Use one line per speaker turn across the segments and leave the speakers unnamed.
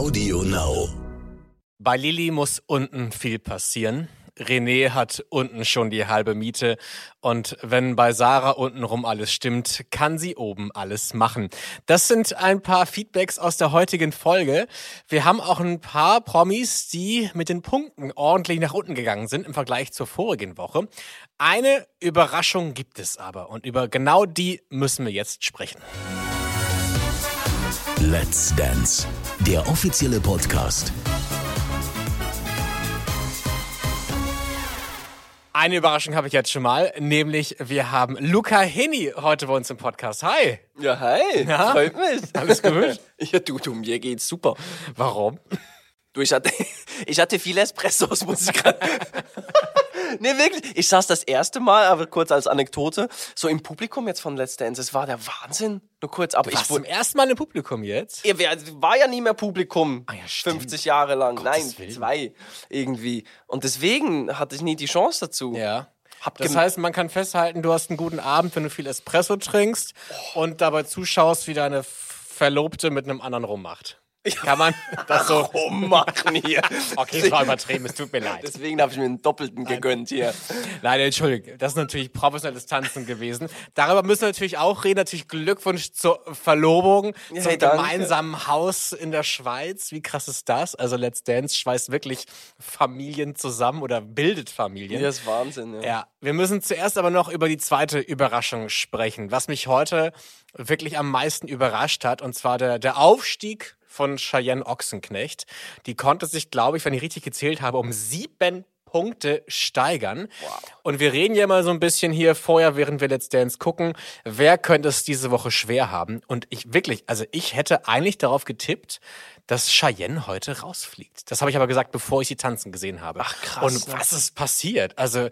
Audio Now.
Bei Lilly muss unten viel passieren. René hat unten schon die halbe Miete. Und wenn bei Sarah untenrum alles stimmt, kann sie oben alles machen. Das sind ein paar Feedbacks aus der heutigen Folge. Wir haben auch ein paar Promis, die mit den Punkten ordentlich nach unten gegangen sind im Vergleich zur vorigen Woche. Eine Überraschung gibt es aber. Und über genau die müssen wir jetzt sprechen.
Let's Dance, der offizielle Podcast.
Eine Überraschung habe ich jetzt schon mal, nämlich wir haben Luca Heni heute bei uns im Podcast. Hi.
Ja, hi.
Ja?
Freut mich.
Alles gut?
Ja, du, du, mir geht's super.
Warum?
Du, ich hatte, ich hatte viele Espressos, muss ich gerade. nee, wirklich. Ich saß das erste Mal, aber kurz als Anekdote, so im Publikum jetzt von Let's Dance. Es war der Wahnsinn. Nur kurz, aber
Du
ich
zum ersten Mal im Publikum jetzt?
Ihr wer- war ja nie mehr Publikum.
Ah ja, stimmt.
50 Jahre lang. Nein,
Gottes Willen.
zwei irgendwie. Und deswegen hatte ich nie die Chance dazu.
Ja.
Hab
Das heißt, man kann festhalten, du hast einen guten Abend, wenn du viel Espresso trinkst und dabei zuschaust, wie deine Verlobte mit einem anderen rummacht. Kann man das so?
rummachen hier.
Okay, es war übertrieben, es tut mir leid.
Deswegen habe ich mir einen doppelten gegönnt hier.
Nein, entschuldige, das ist natürlich professionelles Tanzen gewesen. Darüber müssen wir natürlich auch reden. Natürlich Glückwunsch zur Verlobung,
Ja,
zum
danke.
gemeinsamen Haus in der Schweiz. Wie krass ist das? Also Let's Dance schweißt wirklich Familien zusammen oder bildet Familien.
Ja, ist Wahnsinn. Ja.
Ja, wir müssen zuerst aber noch über die zweite Überraschung sprechen, was mich heute wirklich am meisten überrascht hat, und zwar der, der Aufstieg von Cheyenne Ochsenknecht. Die konnte sich, glaube ich, wenn ich richtig gezählt habe, um sieben Punkte steigern. Und wir reden ja mal so ein bisschen hier vorher, während wir Let's Dance gucken, wer könnte es diese Woche schwer haben? Und ich wirklich, also ich hätte eigentlich darauf getippt, dass Cheyenne heute rausfliegt. Das habe ich aber gesagt, bevor ich sie tanzen gesehen habe. Ach
krass,
Und
ne?
was ist passiert? Also,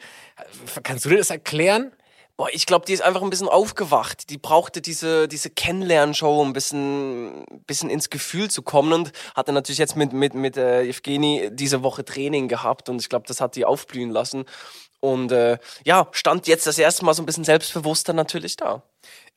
kannst du dir das erklären?
Boah, ich glaube, die ist einfach ein bisschen aufgewacht. Die brauchte diese, diese Kennenlernshow, um ein bisschen, bisschen ins Gefühl zu kommen und hatte natürlich jetzt mit, mit, mit äh, Evgeni diese Woche Training gehabt und ich glaube, das hat die aufblühen lassen. Und äh, ja, stand jetzt das erste Mal so ein bisschen selbstbewusster natürlich da.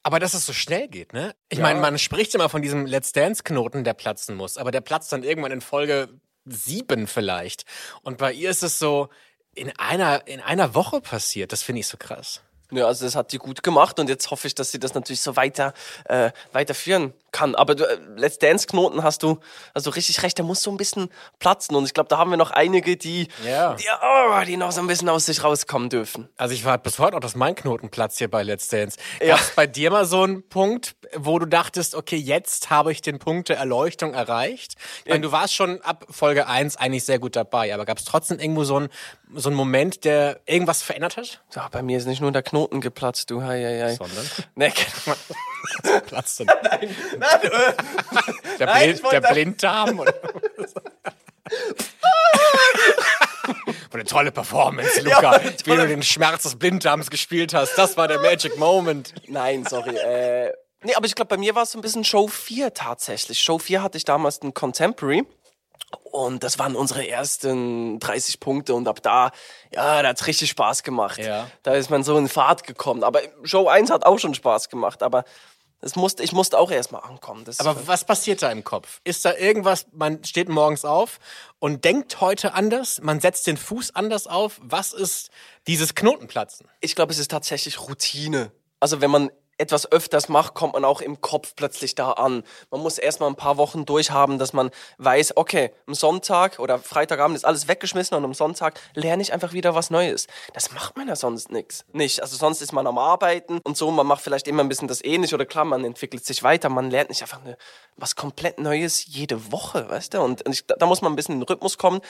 Aber dass es so schnell geht, ne? Ich meine, man spricht immer von diesem Let's Dance-Knoten, der platzen muss, aber der platzt dann irgendwann in Folge sieben vielleicht. Und bei ihr ist es so in einer, in einer Woche passiert. Das finde ich so krass.
Ja, also das hat die gut gemacht und jetzt hoffe ich, dass sie das natürlich so weiter äh, weiterführen kann. Aber du, äh, Let's Dance Knoten hast du also richtig recht, der muss so ein bisschen platzen und ich glaube, da haben wir noch einige, die
Ja.
die, oh, die noch so ein bisschen aus sich rauskommen dürfen.
Also ich warte bis heute auch, dass mein Knoten platzt hier bei Let's Dance. Gab
Ja.
es bei dir mal so einen Punkt, wo du dachtest, okay, jetzt habe ich den Punkt der Erleuchtung erreicht? Ich meine, du warst schon ab Folge 1 eigentlich sehr gut dabei, aber gab es trotzdem irgendwo so einen, so einen Moment, der irgendwas verändert hat?
Ja, bei mir ist nicht nur der Knoten geplatzt, du. Hei, hei, hei.
Sondern?
Nee,
Platzt denn?
nein, äh,
Der,
Nein, wollte-
der Blinddarm? Und eine tolle Performance, Luca.
Ja,
Wie du den Schmerz des Blinddarms gespielt hast. Das war der Magic Moment.
nein, sorry. Äh, nee, aber ich glaube, bei mir war es so ein bisschen Show 4 tatsächlich. Show 4 hatte ich damals einen Contemporary. Und das waren unsere ersten 30 Punkte und ab da, ja, da hat's richtig Spaß gemacht.
Ja.
Da ist man so in Fahrt gekommen. Aber Show 1 hat auch schon Spaß gemacht, aber es musste, ich musste auch erstmal ankommen. Das
Aber was passiert da im Kopf? Ist da irgendwas, man steht morgens auf und denkt heute anders, man setzt den Fuß anders auf. Was ist dieses Knotenplatzen?
ich glaube, es ist tatsächlich Routine. Also wenn man etwas öfters macht, kommt man auch im Kopf plötzlich da an. Man muss erstmal ein paar Wochen durchhaben, dass man weiß, okay, am Sonntag oder Freitagabend ist alles weggeschmissen und am Sonntag lerne ich einfach wieder was Neues. Das macht man ja sonst nix. Nicht. Also sonst ist man am Arbeiten und so, man macht vielleicht immer ein bisschen das ähnlich oder klar, man entwickelt sich weiter, man lernt nicht einfach eine, was komplett Neues jede Woche, weißt du? Und ich, da muss man ein bisschen in den Rhythmus kommen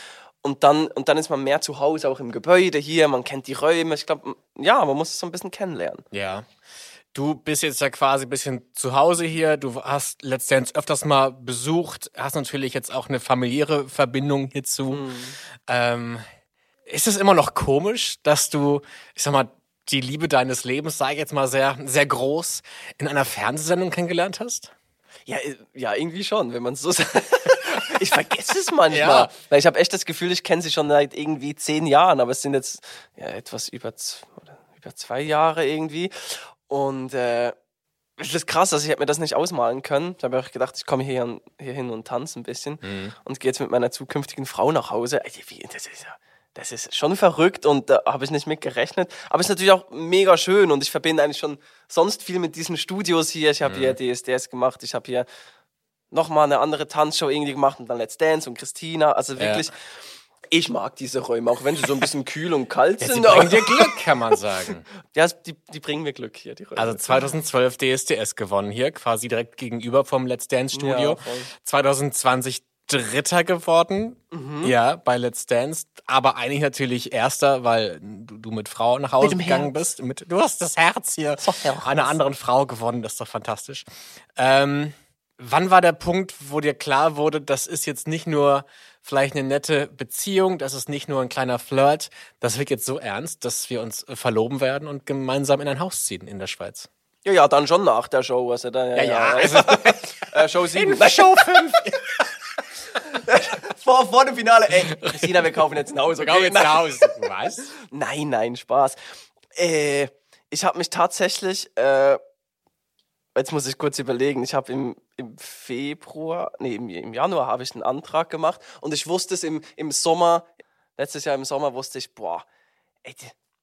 und dann, und dann ist man mehr zu Hause, auch im Gebäude hier, man kennt die Räume. Ich glaube, ja, man muss es so ein bisschen kennenlernen.
Ja. Du bist jetzt ja quasi ein bisschen zu Hause hier. Du hast Dance öfters mal besucht, hast natürlich jetzt auch eine familiäre Verbindung hierzu. Ähm, ist es immer noch komisch, dass du, ich sag mal, die Liebe deines Lebens, sage ich jetzt mal sehr, sehr groß, in einer Fernsehsendung kennengelernt hast?
Ja, äh, ja, irgendwie schon, wenn man es so sagt. ich vergesse es manchmal.
Ja.
Weil ich habe echt das Gefühl, ich kenne sie schon seit irgendwie zehn Jahren, aber es sind jetzt ja, etwas über, über zwei Jahre irgendwie. Und äh, das ist krass, also ich hätte mir das nicht ausmalen können. Ich habe auch gedacht, ich komme hier, hier hin und tanze ein bisschen
Mhm.
und gehe jetzt mit meiner zukünftigen Frau nach Hause. Das ist ja, das ist schon verrückt und da habe ich nicht mit gerechnet. Aber es ist natürlich auch mega schön und ich verbinde eigentlich schon sonst viel mit diesen Studios hier. Ich habe hier DSDS gemacht, ich habe hier nochmal eine andere Tanzshow irgendwie gemacht und dann Let's Dance und Christina. Also wirklich, ich mag diese Räume, auch wenn sie so ein bisschen kühl und kalt
Sie
sind.
bringen dir Glück, kann man sagen.
ja, die, die bringen mir Glück hier, die Räume.
Also 2012 DSDS gewonnen hier, quasi direkt gegenüber vom Let's Dance Studio.
Ja, voll.
2020 Dritter geworden,
Mhm.
ja, bei Let's Dance, aber eigentlich natürlich Erster, weil du, du mit Frau nach Hause gegangen
Herz.
bist. Mit, du hast das Herz hier
Herz.
einer anderen Frau gewonnen, das ist doch fantastisch. Ähm, wann war der Punkt, wo dir klar wurde, das ist jetzt nicht nur vielleicht eine nette Beziehung, das ist nicht nur ein kleiner Flirt, das wird jetzt so ernst, dass wir uns äh, verloben werden und gemeinsam in ein Haus ziehen in der Schweiz?
ja, ja, dann schon nach der Show. Also dann, ja, ja,
also
äh, Show 7.
Show 5.
vor, vor dem Finale. Ey, Christina, wir kaufen jetzt ein Haus. Okay?
Gau jetzt nach Hause. Was?
Nein, nein, Spaß. Äh, ich habe mich tatsächlich, äh, jetzt muss ich kurz überlegen, ich habe im, im Februar, nee, im, im Januar habe ich einen Antrag gemacht und ich wusste es im, im Sommer, letztes Jahr im Sommer wusste ich, boah, ey,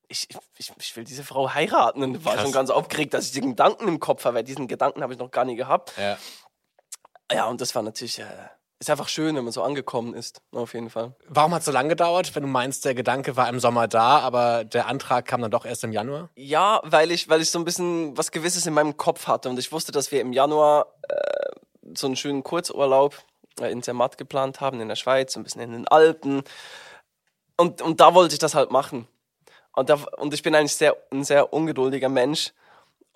ich, ich, ich will diese Frau heiraten und war
Krass.
schon ganz aufgeregt, dass ich den Gedanken im Kopf habe, weil diesen Gedanken habe ich noch gar nie gehabt.
Ja.
Ja, und das war natürlich, äh, ist einfach schön, wenn man so angekommen ist, auf jeden Fall.
Warum hat es so lange gedauert, wenn du meinst, der Gedanke war im Sommer da, aber der Antrag kam dann doch erst im Januar?
Ja, weil ich, weil ich so ein bisschen was Gewisses in meinem Kopf hatte und ich wusste, dass wir im Januar äh, so einen schönen Kurzurlaub äh, in Zermatt geplant haben, in der Schweiz, so ein bisschen in den Alpen. Und, und da wollte ich das halt machen. Und, da, und ich bin eigentlich sehr, ein sehr ungeduldiger Mensch.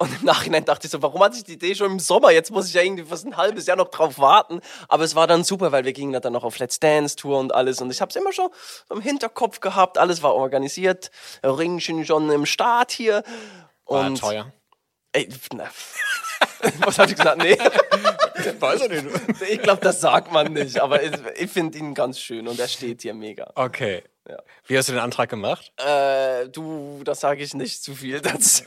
Und im Nachhinein dachte ich so, warum hatte ich die Idee schon im Sommer? Jetzt muss ich ja irgendwie fast ein halbes Jahr noch drauf warten. Aber es war dann super, weil wir gingen dann noch auf Let's Dance Tour und alles. Und ich habe es immer schon im Hinterkopf gehabt. Alles war organisiert. Ringchen schon im Start hier.
War
Und
teuer.
Ey, na. Was habe ich gesagt? Nee,
Weiß ich nicht.
ich glaube, das sagt man nicht. Aber ich, ich finde ihn ganz schön und er steht hier mega.
Okay.
Ja.
Wie hast du den Antrag gemacht?
Äh, du, das sage ich nicht zu viel dazu.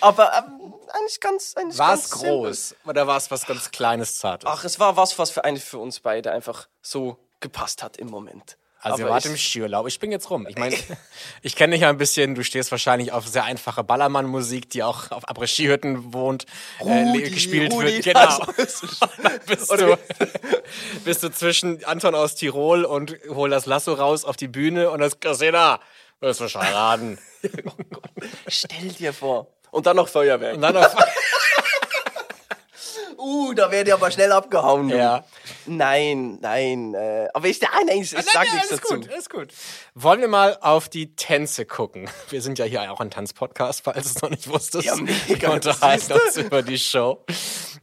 Aber ähm, eigentlich ganz, eigentlich
War
ganz
es
simpel.
groß oder war es was ganz Kleines, Zartes?
Ach, es war was, was für eigentlich für uns beide einfach so gepasst hat im Moment.
Also ihr wart
ich-
im Skiurlaub. Ich bin jetzt rum. Ich meine, ich kenne dich ja ein bisschen. Du stehst wahrscheinlich auf sehr einfache Ballermann-Musik, die auch auf Après-Ski-Hütten wohnt, äh,
Rudi,
le- gespielt
Rudi,
wird. Genau. bist, du, bist du zwischen Anton aus Tirol und hol das Lasso raus auf die Bühne und das Christina, wirst du schon raten.
Stell dir vor. Und dann noch Feuerwerk.
Und dann noch,
Uh, da werde ich aber schnell abgehauen. du.
ja.
Nein, nein. Äh, aber ich, nein, nein, ich, ich sag
Nein,
nichts
alles
dazu.
gut, alles gut. Wollen wir mal auf die Tänze gucken? Wir sind ja hier auch ein Tanzpodcast, falls du es noch nicht wusstest.
Ja, mega,
Wir unterhalten uns über die Show.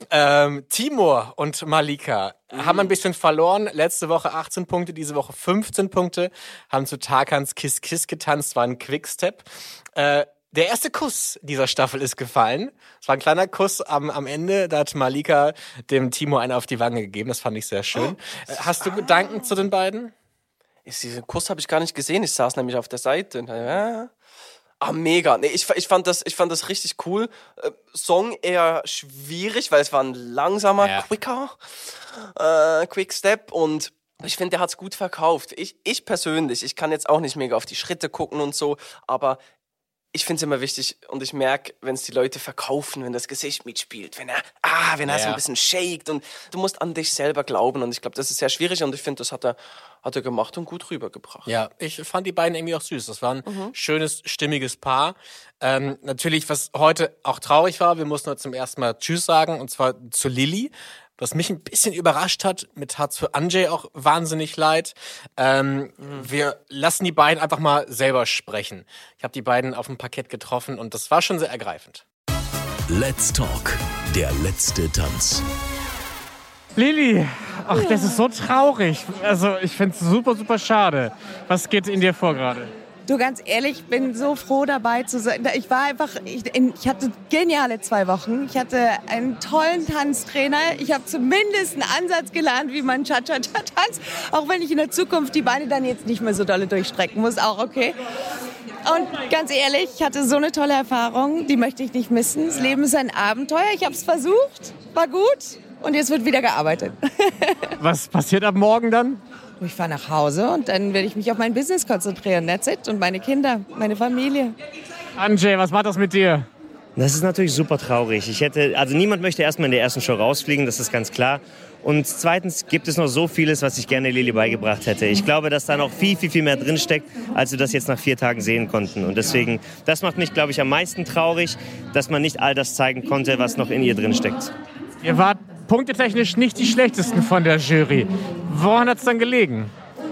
Ähm, Timur und Malika haben ein bisschen verloren. Letzte Woche 18 Punkte, diese Woche 15 Punkte. Haben zu Tarkans Kiss Kiss getanzt, war ein Quickstep. Äh, der erste Kuss dieser Staffel ist gefallen. Es war ein kleiner Kuss am, am Ende. Da hat Malika dem Timo einen auf die Wange gegeben. Das fand ich sehr schön. Äh, Hast du Gedanken zu den beiden?
Ist diesen Kuss habe ich gar nicht gesehen. Ich saß nämlich auf der Seite. Und, ja. Ah, mega. Nee, ich, ich, fand das, ich fand das richtig cool. Äh, Song eher schwierig, weil es war ein langsamer,
Ja.
quicker, äh, Quick Step und ich finde, der hat es gut verkauft. Ich, ich persönlich, ich kann jetzt auch nicht mega auf die Schritte gucken und so, aber ich finde es immer wichtig und ich merke, wenn es die Leute verkaufen, wenn das Gesicht mitspielt, wenn er, ah, wenn er so
Ja.
ein bisschen shakt und du musst an dich selber glauben und ich glaube, das ist sehr schwierig und ich finde, das hat er, hat er gemacht und gut rübergebracht.
Ja, ich fand die beiden irgendwie auch süß. Das war ein schönes, stimmiges Paar. Ähm, natürlich, was heute auch traurig war, wir mussten heute zum ersten Mal Tschüss sagen, und zwar zu Lilly. Was mich ein bisschen überrascht hat, mit hat's für Anjay auch wahnsinnig leid. Ähm, Wir lassen die beiden einfach mal selber sprechen. Ich habe die beiden auf dem Parkett getroffen und das war schon sehr ergreifend.
Let's Talk, der letzte Tanz.
Lili, ach, das ist so traurig. Also, ich finde es super, super schade. Was geht in dir vor gerade?
Du, ganz ehrlich, ich bin so froh dabei zu sein. Ich war einfach, ich, ich hatte geniale zwei Wochen. Ich hatte einen tollen Tanztrainer. Ich habe zumindest einen Ansatz gelernt, wie man Cha-Cha-Cha tanzt. Auch wenn ich in der Zukunft die Beine dann jetzt nicht mehr so dolle durchstrecken muss, auch okay. Und ganz ehrlich, ich hatte so eine tolle Erfahrung, die möchte ich nicht missen. Das Leben ist ein Abenteuer. Ich habe es versucht, war gut und jetzt wird wieder gearbeitet.
Was passiert ab morgen dann?
Ich fahre nach Hause und dann werde ich mich auf mein Business konzentrieren. That's it. Und meine Kinder, meine Familie.
Anjay, was macht das mit dir?
Das ist natürlich super traurig. Ich hätte, also niemand möchte erstmal in der ersten Show rausfliegen, das ist ganz klar. Und zweitens gibt es noch so vieles, was ich gerne Lili beigebracht hätte. Ich glaube, dass da noch viel, viel, viel mehr drinsteckt, als wir das jetzt nach vier Tagen sehen konnten. Und deswegen, das macht mich, glaube ich, am meisten traurig, dass man nicht all das zeigen konnte, was noch in ihr drinsteckt.
Ihr wart punktetechnisch nicht die schlechtesten von der Jury. Woran hat es dann gelegen?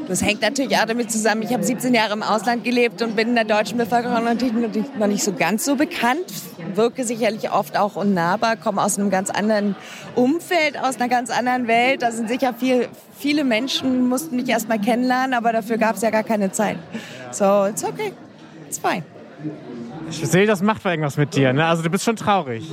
Das hängt natürlich auch damit zusammen. Ich habe 17 Jahre im Ausland gelebt und bin in der deutschen Bevölkerung natürlich noch nicht so ganz so bekannt. Wirke sicherlich oft auch unnahbar, komme aus einem ganz anderen Umfeld, aus einer ganz anderen Welt. Da sind sicher viel, viele Menschen, mussten mich erst mal kennenlernen, aber dafür gab es ja gar keine Zeit. So, it's okay. It's fine.
Ich sehe, das macht irgendwas mit dir. Ne? Also du bist schon traurig.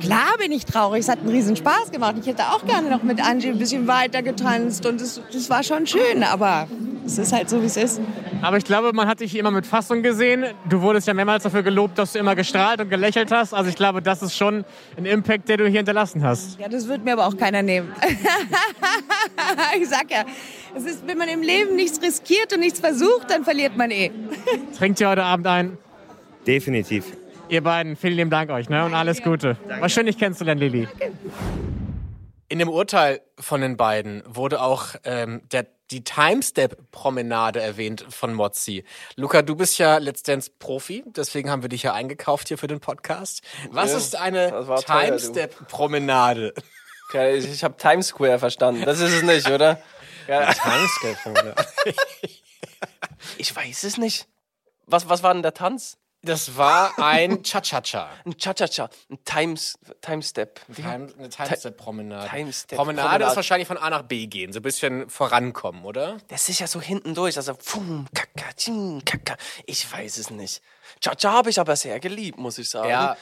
Klar bin ich traurig. Es hat einen riesen Spaß gemacht. Ich hätte auch gerne noch mit Angie ein bisschen weiter getanzt und das, das war schon schön, aber es ist halt so, wie es ist.
Aber ich glaube, man hat dich immer mit Fassung gesehen. Du wurdest ja mehrmals dafür gelobt, dass du immer gestrahlt und gelächelt hast. Also ich glaube, das ist schon ein Impact, der du hier hinterlassen hast.
Ja, das wird mir aber auch keiner nehmen. ich sag ja, es ist, wenn man im Leben nichts riskiert und nichts versucht, dann verliert man eh.
Trinkt ihr heute Abend ein?
Definitiv.
Ihr beiden, vielen lieben Dank euch ne? und alles Gute. War schön, dich kennenzulernen, Lili.
In dem Urteil von den beiden wurde auch ähm, der, die Timestep-Promenade erwähnt von Mozzi. Luca, du bist ja Let's Dance-Profi, deswegen haben wir dich ja eingekauft hier für den Podcast. Was
Ja,
ist eine. Timestep-Promenade?
Okay, ich, ich habe Times Square verstanden. Das ist es nicht, oder? Ja,
Timestep-Promenade.
ich weiß es nicht. Was, was war denn der Tanz?
Das war ein Cha-Cha-Cha.
Ein Cha-Cha-Cha, ein Times, Timestep.
Time, eine Timestep-Promenade.
Timestep-
Promenade
Promenade.
ist wahrscheinlich von A nach B gehen, so ein bisschen vorankommen, oder?
Das ist ja so hinten durch, also fum, kaka, tsching, kaka. Ich weiß es nicht. Cha-Cha habe ich aber sehr geliebt, muss ich sagen.
Ja.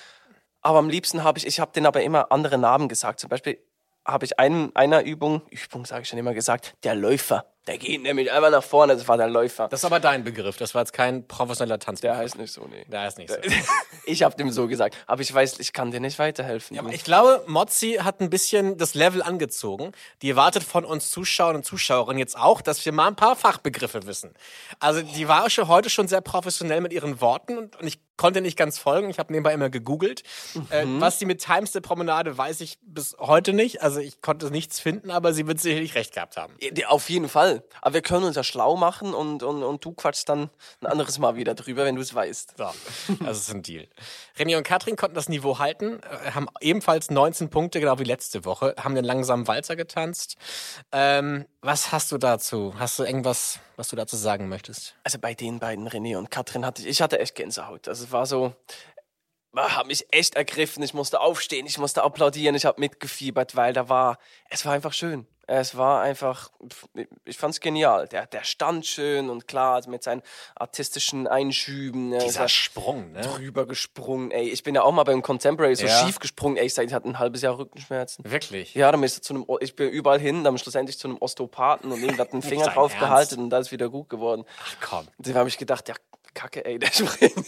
Aber am liebsten habe ich, ich habe den aber immer andere Namen gesagt. Zum Beispiel habe ich einen, einer Übung, Übung sage ich schon immer gesagt, der Läufer. Der geht nämlich einfach nach vorne, das war der Läufer.
Das ist aber dein Begriff, das war jetzt kein professioneller Tanz.
der heißt nicht so, nee.
Der heißt nicht so.
Ich habe dem so gesagt. Aber ich weiß, ich kann dir nicht weiterhelfen.
Aber ich glaube, Mozzi hat ein bisschen das Level angezogen. Die erwartet von uns Zuschauern und Zuschauerinnen jetzt auch, dass wir mal ein paar Fachbegriffe wissen. Also die war schon heute schon sehr professionell mit ihren Worten und, und ich konnte nicht ganz folgen. Ich habe nebenbei immer gegoogelt. Äh, was sie mit Times der Promenade weiß ich bis heute nicht. Also ich konnte nichts finden, aber sie wird sicherlich recht gehabt haben.
Ja, Auf jeden Fall. Aber wir können uns ja schlau machen und, und, und du quatschst dann ein anderes Mal wieder drüber, wenn du es weißt.
So, das ist ein Deal. René und Katrin konnten das Niveau halten, äh, haben ebenfalls 19 Punkte, genau wie letzte Woche, haben den langsamen Walzer getanzt. Ähm, was hast du dazu? Hast du irgendwas, was du dazu sagen möchtest?
Also bei den beiden, René und Katrin, hatte ich, ich hatte echt Gänsehaut. Also es war so, hat mich echt ergriffen. Ich musste aufstehen, ich musste applaudieren, ich habe mitgefiebert, weil da war, es war einfach schön. Es war einfach, ich fand's genial. Der, der stand schön und klar, also mit seinen artistischen Einschüben. ne, es
Dieser Sprung, ne?
drüber gesprungen. Ey, ich bin ja auch mal beim Contemporary so
Ja.
schief gesprungen. Ey, ich sag, ich hatte ein halbes Jahr Rückenschmerzen.
Wirklich?
Ja, dann bist du zu einem, ich bin überall hin, dann schlussendlich zu einem Osteopathen und ihm hat den Finger drauf
Ernst?
gehalten und da ist wieder gut geworden.
Ach komm.
Dann habe ich gedacht, ja, Kacke, ey, der springt.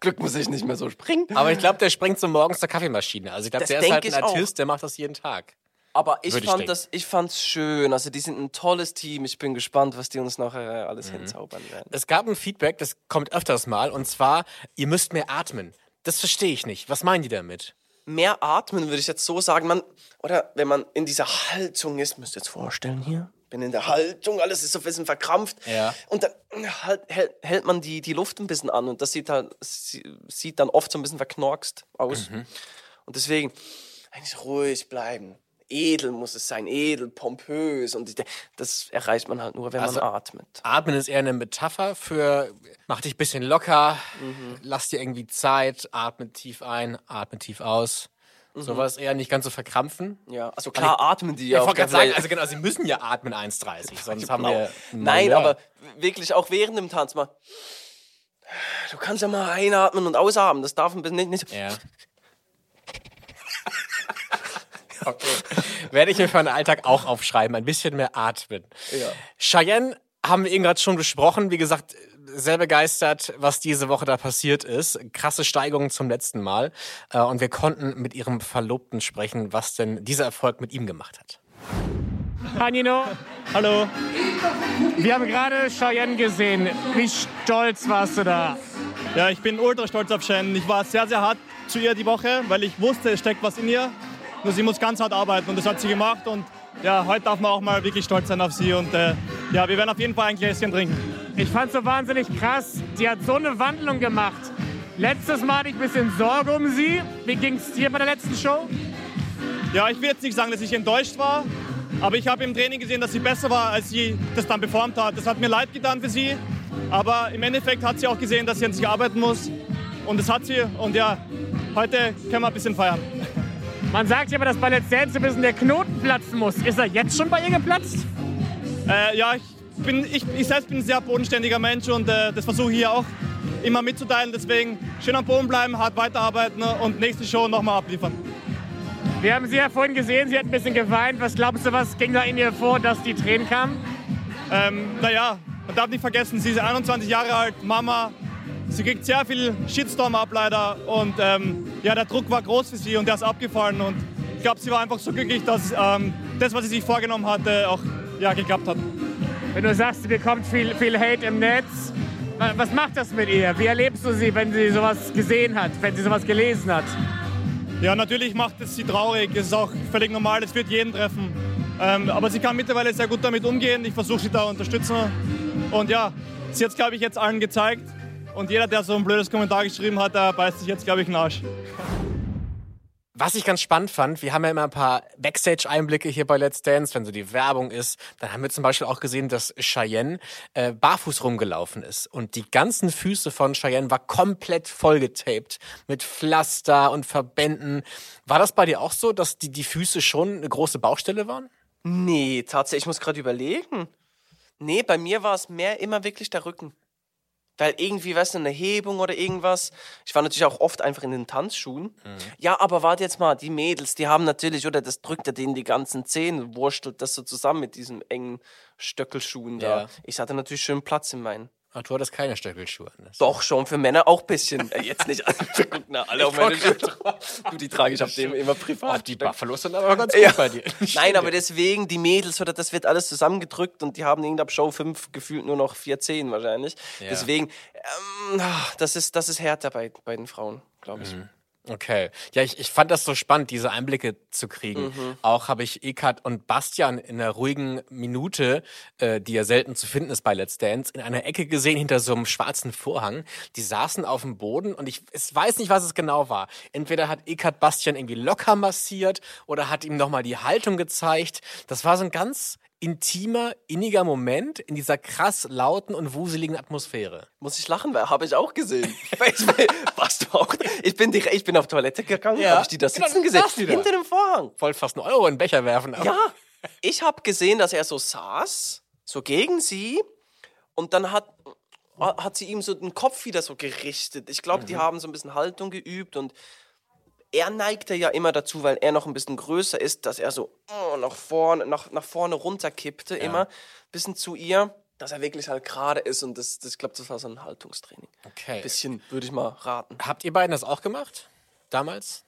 Glück muss ich nicht mehr so springen.
Aber ich glaube, der springt so morgens zur Kaffeemaschine. Also ich glaube, der ist halt ein
ich auch.
Artist, der macht das jeden Tag.
Aber ich
Würde ich
fand
denken.
das, ich fand's schön. Also die sind ein tolles Team. Ich bin gespannt, was die uns nachher
Mhm.
alles hinzaubern werden.
Es gab ein Feedback, das kommt öfters mal, und zwar, ihr müsst mehr atmen. Das verstehe ich nicht. Was meinen die damit?
Mehr atmen würde ich jetzt so sagen, man, oder wenn man in dieser Haltung ist, müsst ihr jetzt vorstellen hier, bin in der Haltung, alles ist so ein bisschen verkrampft.
Ja.
Und dann halt, hält, hält man die, die Luft ein bisschen an und das sieht halt, sie- sieht dann oft so ein bisschen verknorkst aus.
Mhm.
Und deswegen eigentlich ruhig bleiben. Edel muss es sein, edel, pompös. Und ich- das erreicht man halt nur, wenn
Also-
man atmet.
Atmen ist eher eine Metapher für, mach dich ein bisschen locker,
Mhm.
lass dir irgendwie Zeit, atme tief ein, atme tief aus. Sowas eher nicht ganz so verkrampfen.
Ja, also klar atmen die ja
Ich
auch
wollte gerade sagen, also genau, sie müssen ja atmen 1,30, sonst haben wir.
Nein, aber wirklich auch während dem Tanz mal. Du kannst ja mal einatmen und ausatmen. Das darf ein bisschen nicht. nicht
Ja. Okay. Werde ich mir für den Alltag auch aufschreiben, ein bisschen mehr atmen.
Ja.
Cheyenne haben wir eben gerade schon besprochen. Wie gesagt, sehr begeistert, was diese Woche da passiert ist. Krasse Steigerung zum letzten Mal. Äh, und wir konnten mit ihrem Verlobten sprechen, was denn dieser Erfolg mit ihm gemacht hat.
Hi Nino,
Hallo.
wir haben gerade Cheyenne gesehen. Wie stolz warst du da?
Ja, ich bin ultra stolz auf Shannon. Ich war sehr, sehr hart zu ihr die Woche, weil ich wusste, es steckt was in ihr. Nur sie muss ganz hart arbeiten und das hat sie gemacht. Und ja, heute darf man auch mal wirklich stolz sein auf sie. Und äh, ja, wir werden auf jeden Fall ein Gläschen trinken.
Ich fand's so wahnsinnig krass. Die hat so eine Wandlung gemacht. Letztes Mal hatte ich ein bisschen Sorge um sie. Wie ging's dir bei der letzten Show?
Ja, ich will jetzt nicht sagen, dass ich enttäuscht war, aber ich habe im Training gesehen, dass sie besser war, als sie das dann performt hat. Das hat mir leid getan für sie, aber im Endeffekt hat sie auch gesehen, dass sie an sich arbeiten muss. Und das hat sie. Und ja, heute können wir ein bisschen feiern.
Man sagt ja aber, dass bei Let's Dance ein bisschen der Knoten platzen muss. Ist er jetzt schon bei ihr geplatzt?
Äh, ja, ich, bin, ich, ich selbst bin ein sehr bodenständiger Mensch und äh, das versuche ich hier auch immer mitzuteilen. Deswegen schön am Boden bleiben, hart weiterarbeiten und nächste Show nochmal abliefern.
Wir haben sie ja vorhin gesehen, sie hat ein bisschen geweint. Was glaubst du, was ging da in ihr vor, dass die Tränen kamen?
Ähm, naja, man darf nicht vergessen, sie ist 21 Jahre alt, Mama. Sie kriegt sehr viel Shitstorm ab leider und ähm, ja, der Druck war groß für sie und der ist abgefallen und ich glaube, sie war einfach so glücklich, dass ähm, das, was sie sich vorgenommen hatte, auch ja, geklappt hat.
Wenn du sagst, sie bekommt viel, viel Hate im Netz, wa- was macht das mit ihr? Wie erlebst du sie, wenn sie sowas gesehen hat, wenn sie sowas gelesen hat?
Ja, natürlich macht es sie traurig, es ist auch völlig normal, das wird jeden treffen. Ähm, aber sie kann mittlerweile sehr gut damit umgehen, ich versuche sie da zu unterstützen und ja, sie hat es, glaube ich, jetzt allen gezeigt und jeder, der so ein blödes Kommentar geschrieben hat, der beißt sich jetzt, glaube ich, in den Arsch.
Was ich ganz spannend fand, wir haben ja immer ein paar Backstage-Einblicke hier bei Let's Dance, wenn so die Werbung ist. Dann haben wir zum Beispiel auch gesehen, dass Cheyenne äh, barfuß rumgelaufen ist. Und die ganzen Füße von Cheyenne war komplett vollgetaped mit Pflaster und Verbänden. War das bei dir auch so, dass die, die Füße schon eine große Baustelle waren?
Nee, tatsächlich, ich muss gerade überlegen. Nee, bei mir war es mehr immer wirklich der Rücken. Weil irgendwie, weißt du, eine Hebung oder irgendwas. Ich war natürlich auch oft einfach in den Tanzschuhen. Ja, aber warte jetzt mal, die Mädels, die haben natürlich, oder das drückt ja denen die ganzen Zehen, wurstelt das so zusammen mit diesen engen Stöckelschuhen da.
Ja.
Ich hatte natürlich schön Platz in meinen.
Ach, du hattest keine Stöckelschuhe an.
Doch, schon für Männer auch ein bisschen. Äh, Jetzt nicht alle. Wir gucken alle auf meine Schuhe. Du, die trage ich auf dem immer privat.
Oh, die Buffalos sind aber ganz gut
Ja.
bei dir.
Nein, aber deswegen, die Mädels, oder das wird alles zusammengedrückt und die haben irgendwie ab Show 5 gefühlt nur noch 4 Zehen wahrscheinlich. Deswegen, ähm, das, ist, das ist härter bei, bei den Frauen, glaube ich.
Okay. Ja, ich, ich fand das so spannend, diese Einblicke zu kriegen. Auch habe ich Ekat und Bastian in einer ruhigen Minute, äh, die ja selten zu finden ist bei Let's Dance, in einer Ecke gesehen hinter so einem schwarzen Vorhang. Die saßen auf dem Boden und ich, ich weiß nicht, was es genau war. Entweder hat Ekat Bastian irgendwie locker massiert oder hat ihm nochmal die Haltung gezeigt. Das war so ein ganz intimer, inniger Moment in dieser krass lauten und wuseligen Atmosphäre.
Muss ich lachen, weil habe ich auch gesehen. Warst du auch? Ich bin, ich bin auf Toilette gegangen,
Ja.
habe ich die da
Genau,
sitzen
saß die da.
hinter dem Vorhang.
Wollte fast einen Euro in den Becher werfen. aber-
Ja, ich habe gesehen, dass er so saß, so gegen sie und dann hat, hat sie ihm so den Kopf wieder so gerichtet. Ich glaube, die haben so ein bisschen Haltung geübt und er neigte ja immer dazu, weil er noch ein bisschen größer ist, dass er so oh, nach vorne, nach, nach vorne runterkippte, immer bisschen zu ihr, dass er wirklich halt gerade ist und das, das ich glaube, das war so ein Haltungstraining.
Okay.
Bisschen, würde ich mal raten.
Habt ihr beiden das auch gemacht? Damals?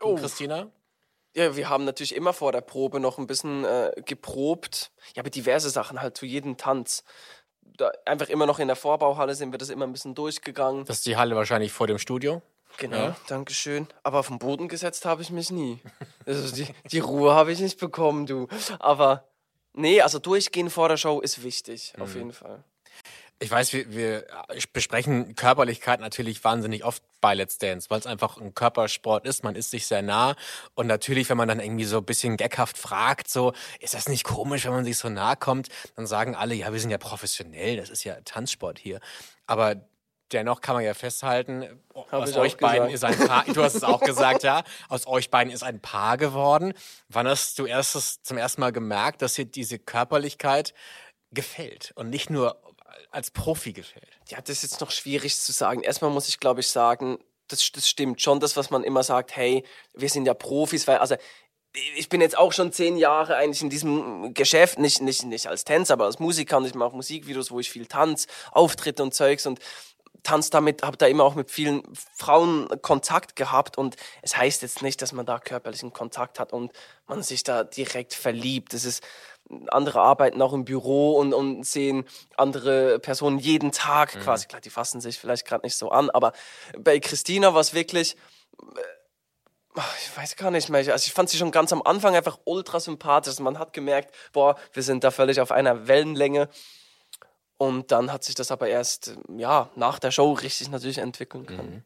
Oh. Christina?
Ja, wir haben natürlich immer vor der Probe noch ein bisschen äh, geprobt. Ja, aber diverse Sachen halt zu jedem Tanz. Da, einfach immer noch in der Vorbauhalle sind wir das immer ein bisschen durchgegangen.
Das ist die Halle wahrscheinlich vor dem Studio.
Genau,
Ja.
Dankeschön. Aber auf den Boden gesetzt habe ich mich nie. Also die, die Ruhe habe ich nicht bekommen, du. Aber nee, also durchgehen vor der Show ist wichtig, auf jeden Fall.
Ich weiß, wir, wir besprechen Körperlichkeit natürlich wahnsinnig oft bei Let's Dance, weil es einfach ein Körpersport ist. Man ist sich sehr nah. Und natürlich, wenn man dann irgendwie so ein bisschen geckhaft fragt, so, ist das nicht komisch, wenn man sich so nahe kommt? Dann sagen alle, ja, wir sind ja professionell, das ist ja Tanzsport hier. Aber dennoch kann man ja festhalten, aus
ich auch
euch beiden
gesagt.
ist ein Paar, du hast es auch gesagt, ja, aus euch beiden ist ein Paar geworden. Wann hast du erstes, zum ersten Mal gemerkt, dass dir diese Körperlichkeit gefällt und nicht nur als Profi gefällt?
Ja, das ist jetzt noch schwierig zu sagen. Erstmal muss ich, glaube ich, sagen, das, das stimmt schon, das, was man immer sagt, hey, wir sind ja Profis, weil, also, ich bin jetzt auch schon zehn Jahre eigentlich in diesem Geschäft, nicht, nicht, nicht als Tänzer, aber als Musiker und ich mache Musikvideos, wo ich viel tanz, Auftritte und Zeugs und tanz damit, habe da immer auch mit vielen Frauen Kontakt gehabt und es heißt jetzt nicht, dass man da körperlichen Kontakt hat und man sich da direkt verliebt. Das ist andere arbeiten auch im Büro und, und sehen andere Personen jeden Tag mhm. quasi. Klar, die fassen sich vielleicht gerade nicht so an, aber bei Christina war es wirklich äh, ich weiß gar nicht mehr. Also ich fand sie schon ganz am Anfang einfach ultra sympathisch. Man hat gemerkt, boah, wir sind da völlig auf einer Wellenlänge. Und dann hat sich das aber erst ja, nach der Show richtig natürlich entwickeln können. Mhm.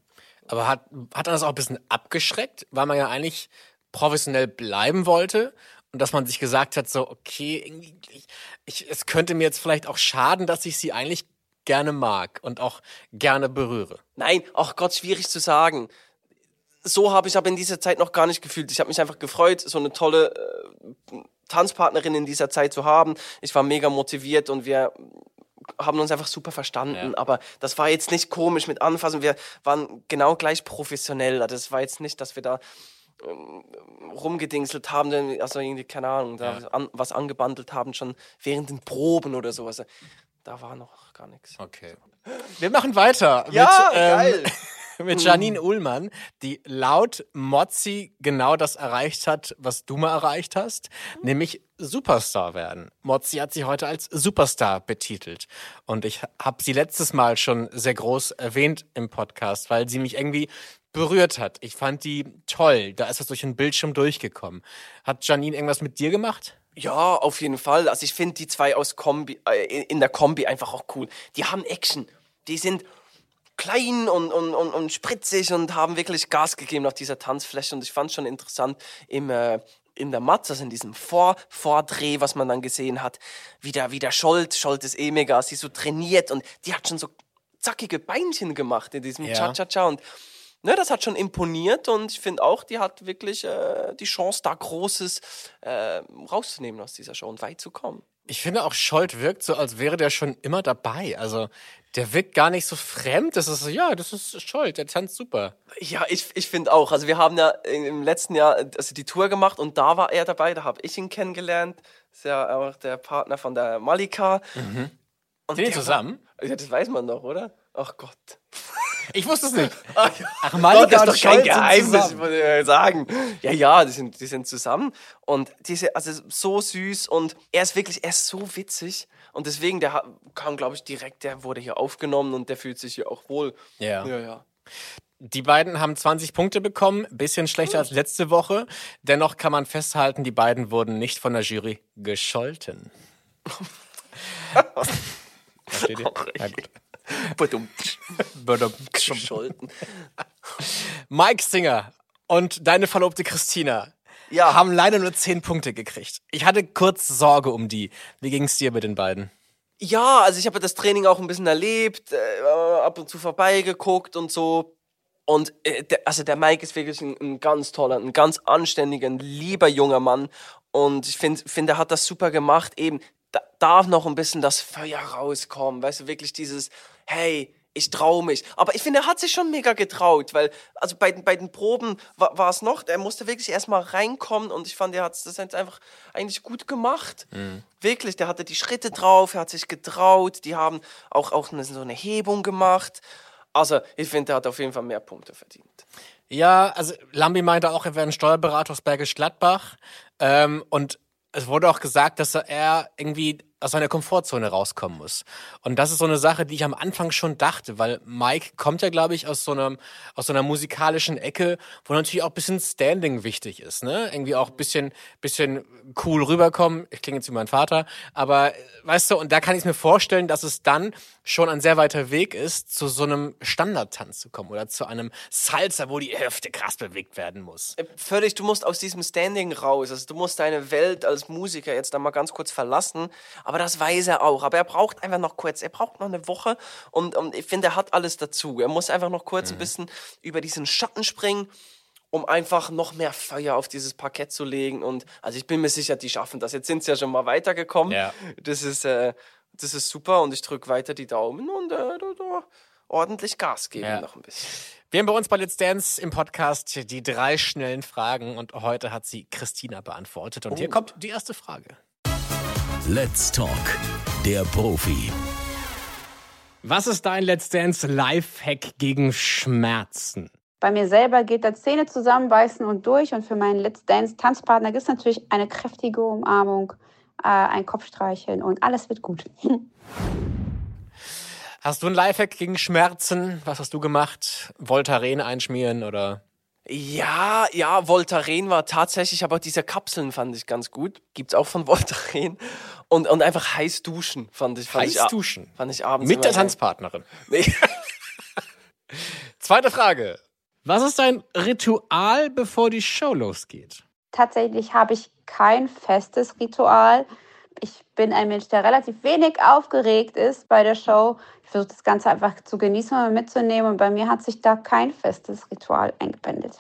Aber hat, hat das auch ein bisschen abgeschreckt, weil man ja eigentlich professionell bleiben wollte und dass man sich gesagt hat, so, okay, ich, ich, es könnte mir jetzt vielleicht auch schaden, dass ich sie eigentlich gerne mag und auch gerne berühre.
Nein, ach Gott, schwierig zu sagen. So habe ich aber in dieser Zeit noch gar nicht gefühlt. Ich habe mich einfach gefreut, so eine tolle äh, Tanzpartnerin in dieser Zeit zu haben. Ich war mega motiviert und wir haben uns einfach super verstanden, ja. aber das war jetzt nicht komisch mit Anfassen. Wir waren genau gleich professionell. Das also war jetzt nicht, dass wir da ähm, rumgedingselt haben, also irgendwie, keine Ahnung, da ja. an, was angebandelt haben, schon während den Proben oder so. Also, da war noch gar nichts.
Okay. Wir machen weiter.
Ja, mit, ähm, geil.
mit Janine Ullmann, die laut Mozzi genau das erreicht hat, was du mal erreicht hast, nämlich Superstar werden. Mozzi hat sie heute als Superstar betitelt. Und ich habe sie letztes Mal schon sehr groß erwähnt im Podcast, weil sie mich irgendwie berührt hat. Ich fand die toll. Da ist das durch den Bildschirm durchgekommen. Hat Janine irgendwas mit dir gemacht?
Ja, auf jeden Fall. Also ich finde die zwei aus Kombi, äh, in der Kombi einfach auch cool. Die haben Action. Die sind klein und, und, und, und spritzig und haben wirklich Gas gegeben auf dieser Tanzfläche. Und ich fand es schon interessant im, äh, in der Matze, also in diesem Vor Vordreh, was man dann gesehen hat, wie der, Scholt, Scholt ist eh mega, sie so trainiert und die hat schon so zackige Beinchen gemacht in diesem Cha-Cha-Cha und ne, das hat schon imponiert und ich finde auch, die hat wirklich äh, die Chance, da Großes äh, rauszunehmen aus dieser Show und weit zu kommen.
Ich finde auch, Scholt wirkt so, als wäre der schon immer dabei. Also der wirkt gar nicht so fremd. Das ist so, ja, das ist Scholt, der tanzt super.
Ja, ich, ich finde auch. Also wir haben ja im letzten Jahr also die Tour gemacht und da war er dabei, da habe ich ihn kennengelernt. Ist ja auch der Partner von der Malika.
Mhm. Und Sind die zusammen?
War, ja, das weiß man doch, oder? Ach Gott.
Ich wusste es nicht.
Ach, Malika das ist doch kein Geheimnis, würde ich sagen. Ja, ja, die sind, die sind zusammen. Und diese, also so süß und er ist wirklich, er ist so witzig. Und deswegen, der kam, glaube ich, direkt, der wurde hier aufgenommen und der fühlt sich hier auch wohl.
Ja.
Ja, ja.
Die beiden haben 20 Punkte bekommen, bisschen schlechter als letzte Woche. Dennoch kann man festhalten, die beiden wurden nicht von der Jury gescholten.
Versteht ihr? Ja, gut. Gescholten.
Mike Singer und deine Verlobte Christina ja. haben leider nur 10 Punkte gekriegt. Ich hatte kurz Sorge um die. Wie ging es dir mit den beiden?
Ja, also ich habe das Training auch ein bisschen erlebt, äh, ab und zu vorbeigeguckt und so. Und äh, der, also der Mike ist wirklich ein, ein, ganz toller, ein ganz anständiger, ein lieber junger Mann. Und ich finde, find, er hat das super gemacht. Eben, da darf noch ein bisschen das Feuer rauskommen. Weißt du, wirklich dieses, hey, ich traue mich. Aber ich finde, er hat sich schon mega getraut, weil, also bei, bei den Proben war es noch, er musste wirklich erstmal reinkommen und ich fand, er hat das jetzt einfach eigentlich gut gemacht. Mhm. Wirklich, der hatte die Schritte drauf, er hat sich getraut, die haben auch, auch eine, so eine Hebung gemacht. Also, ich finde, er hat auf jeden Fall mehr Punkte verdient.
Ja, also Lambi meinte auch, er wäre ein Steuerberater aus Bergisch Gladbach. Ähm, und es wurde auch gesagt, dass er irgendwie aus seiner Komfortzone rauskommen muss. Und das ist so eine Sache, die ich am Anfang schon dachte, weil Mike kommt ja, glaube ich, aus so, einem, aus so einer musikalischen Ecke, wo natürlich auch ein bisschen Standing wichtig ist, ne? Irgendwie auch ein bisschen, bisschen cool rüberkommen. Ich klinge jetzt wie mein Vater, aber weißt du, und da kann ich mir vorstellen, dass es dann schon ein sehr weiter Weg ist, zu so einem Standardtanz zu kommen oder zu einem Salsa, wo die Hüfte krass bewegt werden muss.
Äh, völlig, du musst aus diesem Standing raus. Also du musst deine Welt als Musiker jetzt da mal ganz kurz verlassen. Das weiß er auch. Aber er braucht einfach noch kurz, er braucht noch eine Woche und, und ich finde, er hat alles dazu. Er muss einfach noch kurz mhm. ein bisschen über diesen Schatten springen um einfach noch mehr Feuer auf dieses Parkett zu legen. Und also ich bin mir sicher, die schaffen das. Jetzt sind sie ja schon mal weitergekommen.
Ja.
Das ist, äh, das ist super und ich drücke weiter die Daumen und äh, ordentlich Gas geben
Ja.
noch ein bisschen.
Wir haben bei uns bei Let's Dance im Podcast die drei schnellen Fragen und heute hat sie Christina beantwortet. Und hier kommt die erste Frage.
Let's Talk, der Profi.
Was ist dein Let's Dance Lifehack gegen Schmerzen?
Bei mir selber geht das Zähne zusammenbeißen und durch. Und für meinen Let's Dance Tanzpartner gibt es natürlich eine kräftige Umarmung, äh, ein Kopfstreicheln und alles wird gut.
Hast du ein Lifehack gegen Schmerzen? Was hast du gemacht? Voltaren einschmieren oder?
Ja, ja, Voltaren war tatsächlich, aber diese Kapseln fand ich ganz gut. Gibt's auch von Voltaren. Und, und einfach heiß duschen fand ich. Fand ich,
Heiß
a-
duschen?
Fand ich abends
Mit der Tanzpartnerin.
Nee.
Zweite Frage. Was ist dein Ritual, bevor die Show losgeht?
Tatsächlich habe ich kein festes Ritual. Ich bin ein Mensch, der relativ wenig aufgeregt ist bei der Show. Ich versuche das Ganze einfach zu genießen und mitzunehmen. Und bei mir hat sich da kein festes Ritual eingependelt.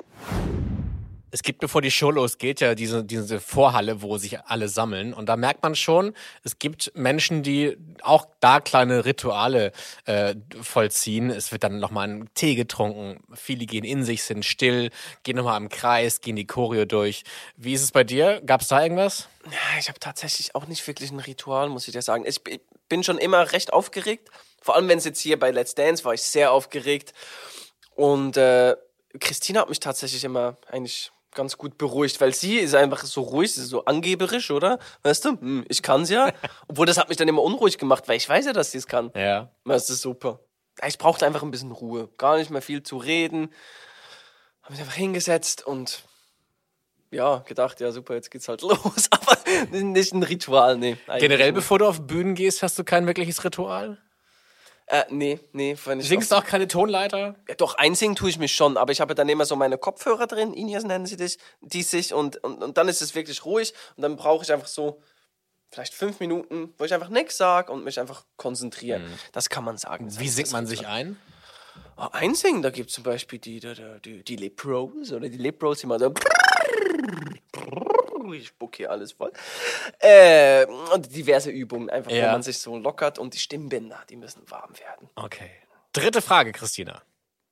Es gibt, bevor die Show losgeht, ja diese, diese Vorhalle, wo sich alle sammeln. Und da merkt man schon, es gibt Menschen, die auch da kleine Rituale äh, vollziehen. Es wird dann nochmal ein Tee getrunken. Viele gehen in sich, sind still, gehen nochmal im Kreis, gehen die Choreo durch. Wie ist es bei dir? Gab es da irgendwas?
Ja, Ich habe tatsächlich auch nicht wirklich ein Ritual, muss ich dir sagen. Ich bin schon immer recht aufgeregt. Vor allem, wenn es jetzt hier bei Let's Dance war, ich sehr aufgeregt. Und äh, Christina hat mich tatsächlich immer eigentlich ganz gut beruhigt, weil sie ist einfach so ruhig, sie ist so angeberisch, oder? Weißt du, hm, ich kann's ja. Obwohl das hat mich dann immer unruhig gemacht, weil ich weiß ja, dass sie es kann.
Ja.
Das ist super. Ich brauchte einfach ein bisschen Ruhe. Gar nicht mehr viel zu reden. Hab mich einfach hingesetzt und ja, gedacht, ja super, jetzt geht's halt los. Aber nicht ein Ritual, nee.
Generell, bevor du auf Bühnen gehst, hast du kein wirkliches Ritual?
Äh, nee, nee, wenn ich
Singst du auch keine Tonleiter?
Ja, doch, einsingen tue ich mich schon, aber ich habe dann immer so meine Kopfhörer drin, Inias nennen sie dich, die sich und, und, und dann ist es wirklich ruhig und dann brauche ich einfach so vielleicht fünf Minuten, wo ich einfach nichts sage und mich einfach konzentrieren. Das kann man sagen. Das
Wie
heißt,
singt man sich ein?
Ah, Einsingen, da gibt es zum Beispiel die, die, die, die Lip Rose oder die Lip Rose, die mal so. Ich spuck hier alles voll. Äh, und diverse Übungen, einfach,
Ja.
wo man sich so lockert und die Stimmbänder, die müssen warm werden.
Okay. Dritte Frage, Christina.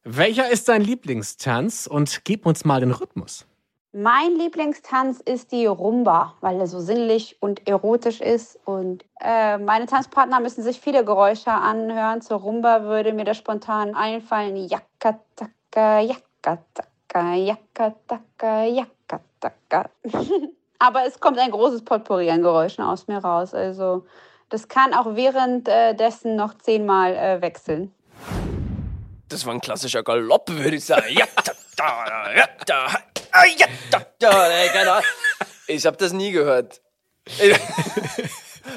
Welcher ist dein Lieblingstanz und gib uns mal den Rhythmus?
Mein Lieblingstanz ist die Rumba, weil er so sinnlich und erotisch ist. Und äh, meine Tanzpartner müssen sich viele Geräusche anhören. Zur Rumba würde mir da spontan einfallen: Yakataka, Yakataka, Yakataka, Yakataka. Aber es kommt ein großes Potpourri an Geräuschen aus mir raus. Also das kann auch währenddessen noch zehnmal äh, wechseln.
Das war ein klassischer Galopp, würde ich sagen. Ja, da, da, ja, da, ah, ja, da, da, keine Ahnung. Ich habe das nie gehört.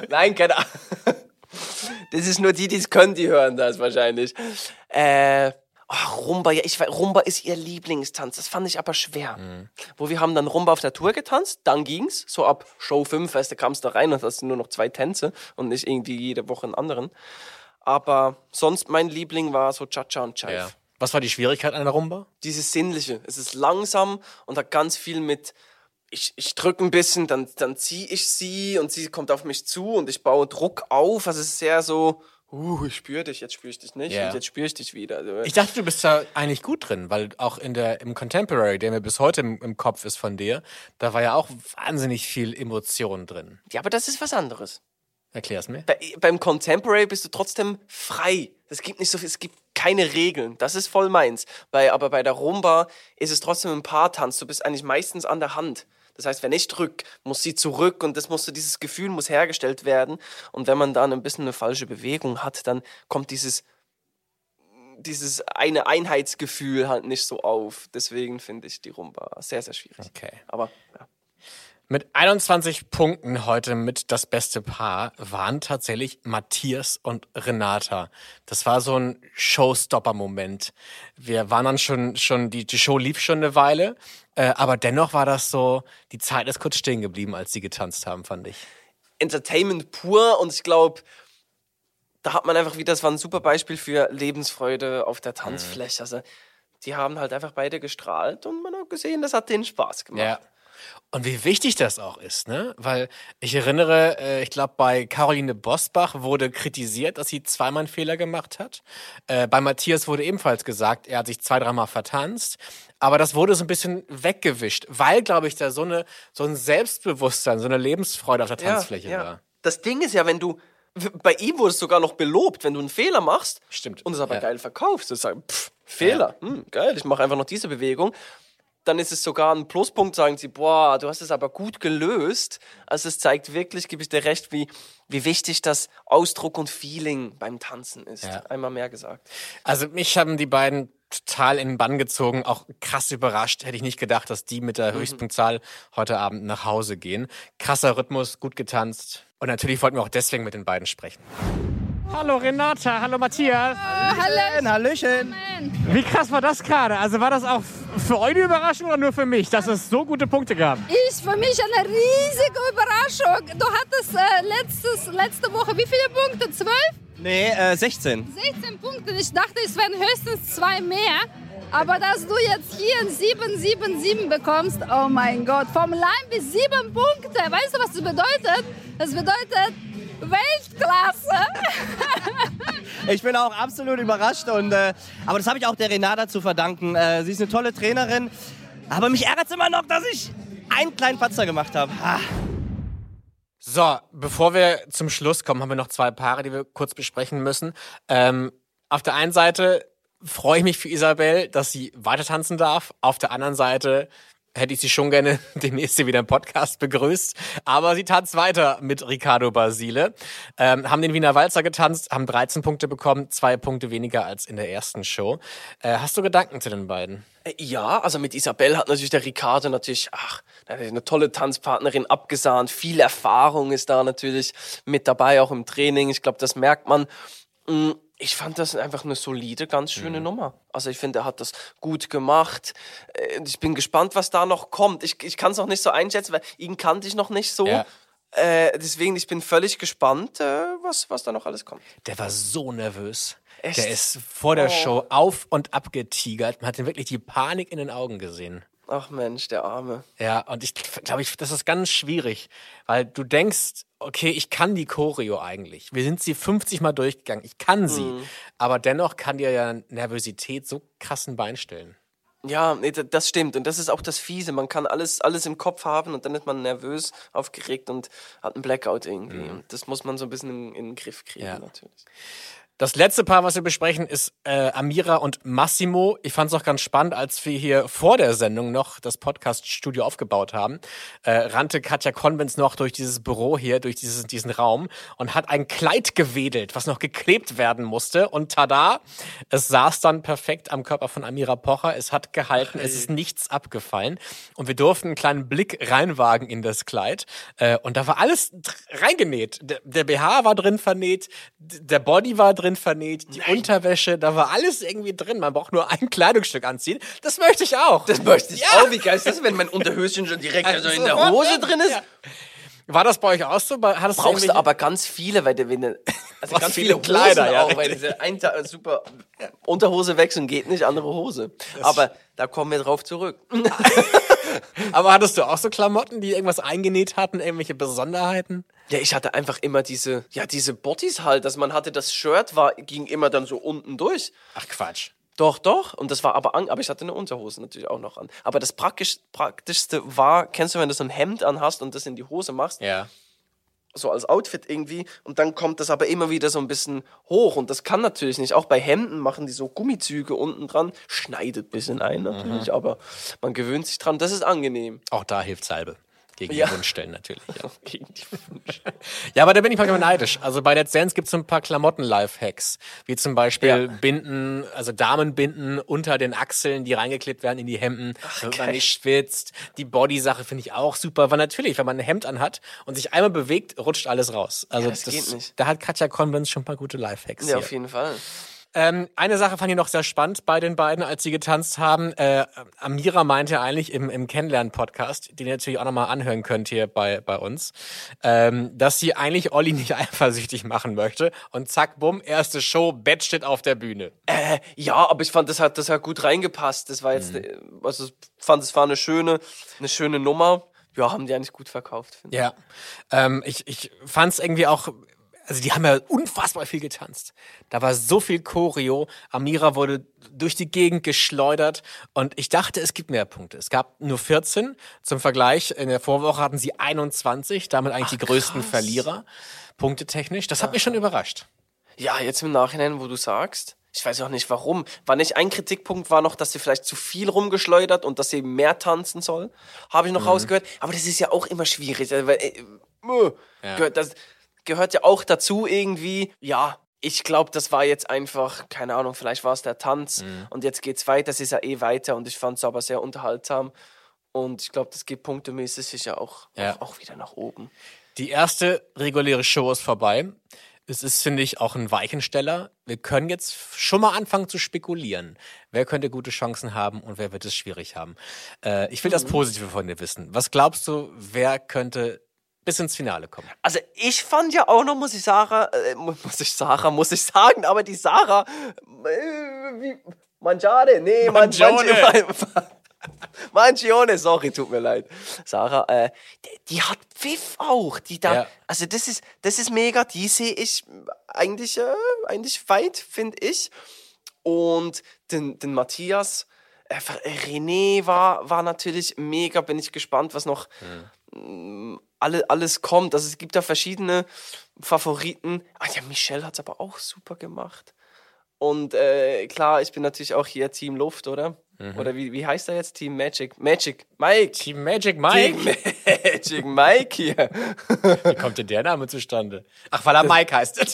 Nein, keine Ahnung. Das ist nur die, die es können, die hören das wahrscheinlich. Äh, ach, Rumba, ja, ich weiß, Rumba ist ihr Lieblingstanz. Das fand ich aber schwer. Wo wir haben dann Rumba auf der Tour getanzt, dann ging's. So ab Show 5, weißt du, kamst da rein und hast nur noch zwei Tänze und nicht irgendwie jede Woche einen anderen. Aber sonst mein Liebling war so Cha-Cha und Chive.
Ja. Was war die Schwierigkeit an der Rumba?
Dieses Sinnliche. Es ist langsam und hat ganz viel mit, ich, ich drücke ein bisschen, dann, dann ziehe ich sie und sie kommt auf mich zu und ich baue Druck auf. Also es ist sehr so, uh, ich spüre dich, jetzt spüre ich dich nicht
Ja.
und jetzt spüre ich dich wieder. Also,
Ich dachte, du bist da eigentlich gut drin, weil auch in der, im Contemporary, der mir bis heute im, im Kopf ist von dir, da war ja auch wahnsinnig viel Emotion drin.
ja, aber das ist was anderes.
Erklär's mir.
Bei, beim Contemporary bist du trotzdem frei. Es gibt nicht so viel, es gibt keine Regeln. Das ist voll meins. Bei, aber bei der Rumba ist es trotzdem ein Paartanz. Du bist eigentlich meistens an der Hand. Das heißt, wenn ich drück, muss sie zurück und das musste, dieses Gefühl muss hergestellt werden. Und wenn man dann ein bisschen eine falsche Bewegung hat, dann kommt dieses, dieses eine Einheitsgefühl halt nicht so auf. Deswegen finde ich die Rumba sehr, sehr schwierig.
Okay.
Aber ja.
Mit 21 Punkten heute mit das beste Paar waren tatsächlich Matthias und Renata. Das war so ein Showstopper-Moment. Wir waren dann schon, schon die, die Show lief schon eine Weile, äh, aber dennoch war das so, die Zeit ist kurz stehen geblieben, als sie getanzt haben, fand ich.
Entertainment pur und ich glaube, da hat man einfach wieder, das war ein super Beispiel für Lebensfreude auf der Tanzfläche. Also die haben halt einfach beide gestrahlt und man hat gesehen, das hat denen Spaß gemacht.
Ja. Und wie wichtig das auch ist, ne? Weil ich erinnere, äh, ich glaube, bei Caroline Bosbach wurde kritisiert, dass sie zweimal einen Fehler gemacht hat. Äh, bei Matthias wurde ebenfalls gesagt, er hat sich zwei, dreimal vertanzt. Aber das wurde so ein bisschen weggewischt, weil, glaube ich, da so, eine, so ein Selbstbewusstsein, so eine Lebensfreude auf der Tanzfläche
ja, ja.
war.
Das Ding ist ja, wenn du. Bei ihm wurde es sogar noch belobt, wenn du einen Fehler machst
Stimmt.
und es aber
Ja.
geil verkaufst. Du sagst, pff, Fehler, hm, geil, ich mache einfach noch diese Bewegung. Dann ist es sogar ein Pluspunkt, sagen sie, boah, du hast es aber gut gelöst. Also es zeigt wirklich, gebe ich dir recht, wie, wie wichtig das Ausdruck und Feeling beim Tanzen ist.
Ja.
Einmal mehr gesagt.
Also mich haben die beiden total in den Bann gezogen, auch krass überrascht. Hätte ich nicht gedacht, dass die mit der Höchstpunktzahl heute Abend nach Hause gehen. Krasser Rhythmus, gut getanzt. Und natürlich wollten wir auch deswegen mit den beiden sprechen.
Hallo Renata, hallo Matthias.
Hallöchen, Hallöchen.
Wie krass war das gerade? Also war das auch für euch eine Überraschung oder nur für mich, dass es so gute Punkte gab?
Ich für mich eine riesige Überraschung. Du hattest äh, letztes, letzte Woche wie viele Punkte? Zwölf?
Nee, äh, 16.
16 Punkte. Ich dachte, es wären höchstens zwei mehr. Aber dass du jetzt hier ein 7, 7, 7 bekommst, oh mein Gott, vom Leim bis 7 Punkte. Weißt du, was das bedeutet? Das bedeutet Weltklasse.
Ich bin auch absolut überrascht. Und, äh, aber das habe ich auch der Renata zu verdanken. Äh, sie ist eine tolle Trainerin. Aber mich ärgert es immer noch, dass ich einen kleinen Patzer gemacht habe. Ah.
So, bevor wir zum Schluss kommen, haben wir noch zwei Paare, die wir kurz besprechen müssen. Ähm, auf der einen Seite freue ich mich für Isabel, dass sie weiter tanzen darf. Auf der anderen Seite hätte ich sie schon gerne demnächst wieder im Podcast begrüßt. Aber sie tanzt weiter mit Ricardo Basile. Ähm, haben den Wiener Walzer getanzt, haben 13 Punkte bekommen, zwei Punkte weniger als in der ersten Show. Äh, hast du Gedanken zu den beiden?
Äh, Ja, also mit Isabel hat natürlich der Ricardo natürlich, ach, eine tolle Tanzpartnerin abgesahnt. Viel Erfahrung ist da natürlich mit dabei, auch im Training. Ich glaube, das merkt man. Ich fand das einfach eine solide, ganz schöne Nummer. Also ich finde, er hat das gut gemacht. Äh, Ich bin gespannt, was da noch kommt. Ich, ich kann es noch nicht so einschätzen, weil ihn kannte ich noch nicht so.
Ja.
Äh, deswegen, ich bin völlig gespannt, äh, was, was da noch alles kommt.
Der war so nervös.
Echt?
Der ist vor der
Oh.
Show auf und ab getigert. Man hat ihm wirklich die Panik in den Augen gesehen.
Ach Mensch, der Arme.
Ja, und ich glaube, ich, das ist ganz schwierig, weil du denkst, okay, ich kann die Choreo eigentlich. Wir sind sie 50 Mal durchgegangen. Ich kann sie.
Mhm.
Aber dennoch kann dir ja Nervosität so krassen Bein stellen.
Ja, nee, das stimmt. Und das ist auch das Fiese. Man kann alles, alles im Kopf haben und dann ist man nervös, aufgeregt und hat einen Blackout irgendwie. Und das muss man so ein bisschen in, in den Griff kriegen,
Ja.
natürlich.
Das letzte Paar, was wir besprechen, ist äh, Amira und Massimo. Ich fand es auch ganz spannend, als wir hier vor der Sendung noch das Podcast-Studio aufgebaut haben, äh, rannte Katja Konvents noch durch dieses Büro hier, durch dieses, diesen Raum und hat ein Kleid gewedelt, was noch geklebt werden musste. Und tada, es saß dann perfekt am Körper von Amira Pocher. Es hat gehalten, es ist nichts abgefallen. Und wir durften einen kleinen Blick reinwagen in das Kleid. Äh, und da war alles reingenäht. Der, der BH war drin vernäht, der Body war drin vernäht, die Unterwäsche, da war alles irgendwie drin. Man braucht nur ein Kleidungsstück anziehen. Das möchte ich auch.
Das möchte ich
Ja.
auch. Wie geil ist das, wenn mein Unterhöschen schon direkt also in der Hose drin ist?
Ja. War das bei euch auch so? Hattest
Brauchst du aber ganz viele, weil du, wenn du, also ganz
viele
viele
Kleider,
Hosen
ja,
auch, weil diese ein super Unterhose wechseln geht nicht, andere Hose. Aber da kommen wir drauf zurück.
Aber hattest du auch so Klamotten, die irgendwas eingenäht hatten, irgendwelche Besonderheiten?
Ja, ich hatte einfach immer diese, ja, diese Bodies halt, dass man hatte, das Shirt war, ging immer dann so unten durch.
Ach Quatsch.
Doch, doch. Und das war aber an, aber ich hatte eine Unterhose natürlich auch noch an. Aber das praktisch, praktischste war, kennst du, wenn du so ein Hemd anhast und das in die Hose machst,
Ja.
So als Outfit irgendwie, und dann kommt das aber immer wieder so ein bisschen hoch. Und das kann natürlich nicht. Auch bei Hemden machen die so Gummizüge unten dran, schneidet ein bisschen ein natürlich, aber man gewöhnt sich dran. Das ist angenehm.
Auch da hilft Salbe. Gegen
Ja.
die Wundstellen natürlich. Ja.
Gegen die Wunsch.
ja, aber da bin ich manchmal neidisch. Also bei Let's Dance gibt es so ein paar Klamotten-Life-Hacks. Wie zum Beispiel
Ja.
Binden, also Damenbinden unter den Achseln, die reingeklebt werden in die Hemden, damit man nicht schwitzt. Die Body-Sache finde ich auch super. Weil natürlich, wenn man ein Hemd anhat und sich einmal bewegt, rutscht alles raus. Also
das geht nicht.
Da hat Katja Convents schon ein paar gute Life-Hacks.
Ja,
hier.
auf jeden Fall.
Ähm, eine Sache fand ich noch sehr spannend bei den beiden, als sie getanzt haben. Äh, Amira meinte eigentlich im, im Kennenlernen-Podcast, den ihr natürlich auch nochmal anhören könnt hier bei, bei uns, ähm, dass sie eigentlich Olli nicht eifersüchtig machen möchte. Und zack, bumm, erste Show, Bett steht auf der Bühne.
Äh, ja, aber ich fand, das hat, das hat gut reingepasst. Das war jetzt, äh, also ich fand, es war eine schöne, eine schöne Nummer. ja, haben die eigentlich gut verkauft. finde
Ja. Ähm, ich ich fand es irgendwie auch. Also die haben ja unfassbar viel getanzt. Da war so viel Choreo. Amira wurde durch die Gegend geschleudert und ich dachte, es gibt mehr Punkte. Es gab nur 14. Zum Vergleich, in der Vorwoche hatten sie 21, damit eigentlich die größten Verlierer, punktetechnisch. Das hat mich schon überrascht.
Ja, jetzt im Nachhinein, wo du sagst. Ich weiß auch nicht warum. War nicht ein Kritikpunkt, war noch, dass sie vielleicht zu viel rumgeschleudert und dass sie mehr tanzen soll. Habe ich noch rausgehört. Aber das ist ja auch immer schwierig. also, Weil, äh, äh,
Ja.
gehört, das gehört ja auch dazu irgendwie. Ja, ich glaube, das war jetzt einfach, keine Ahnung, vielleicht war es der Tanz und jetzt geht's weiter. Es ist ja eh weiter und ich fand es aber sehr unterhaltsam. Und ich glaube, das geht punktemäßig sicher auch,
Ja.
auch, auch wieder nach oben.
Die erste reguläre Show ist vorbei. Es ist, finde ich, auch ein Weichensteller. Wir können jetzt schon mal anfangen zu spekulieren. Wer könnte gute Chancen haben und wer wird es schwierig haben? Äh, ich will das Positive von dir wissen. Was glaubst du, wer könnte bis ins Finale kommen?
Also ich fand ja auch noch, muss ich Sarah, äh, mu- muss ich Sarah, muss ich sagen, aber die Sarah, äh, wie, Mangiare, nee, Man-
Mangione.
Mangi- Mangione, sorry, tut mir leid. Sarah, äh, die, die hat Pfiff auch, die da,
Ja.
also das ist, das ist mega, die sehe ich eigentlich, äh, eigentlich weit, finde ich. Und den, den Matthias, äh, René war, war natürlich mega, bin ich gespannt, was noch mm, alle, alles kommt. Also es gibt da verschiedene Favoriten. Ah ja, Michelle hat es aber auch super gemacht. Und äh, klar, ich bin natürlich auch hier Team Luft, oder? Oder wie, wie heißt er jetzt? Team Magic. Magic. Mike.
Team Magic Mike?
Team Magic Mike hier.
Wie kommt denn der Name zustande? Ach, weil er Mike heißt.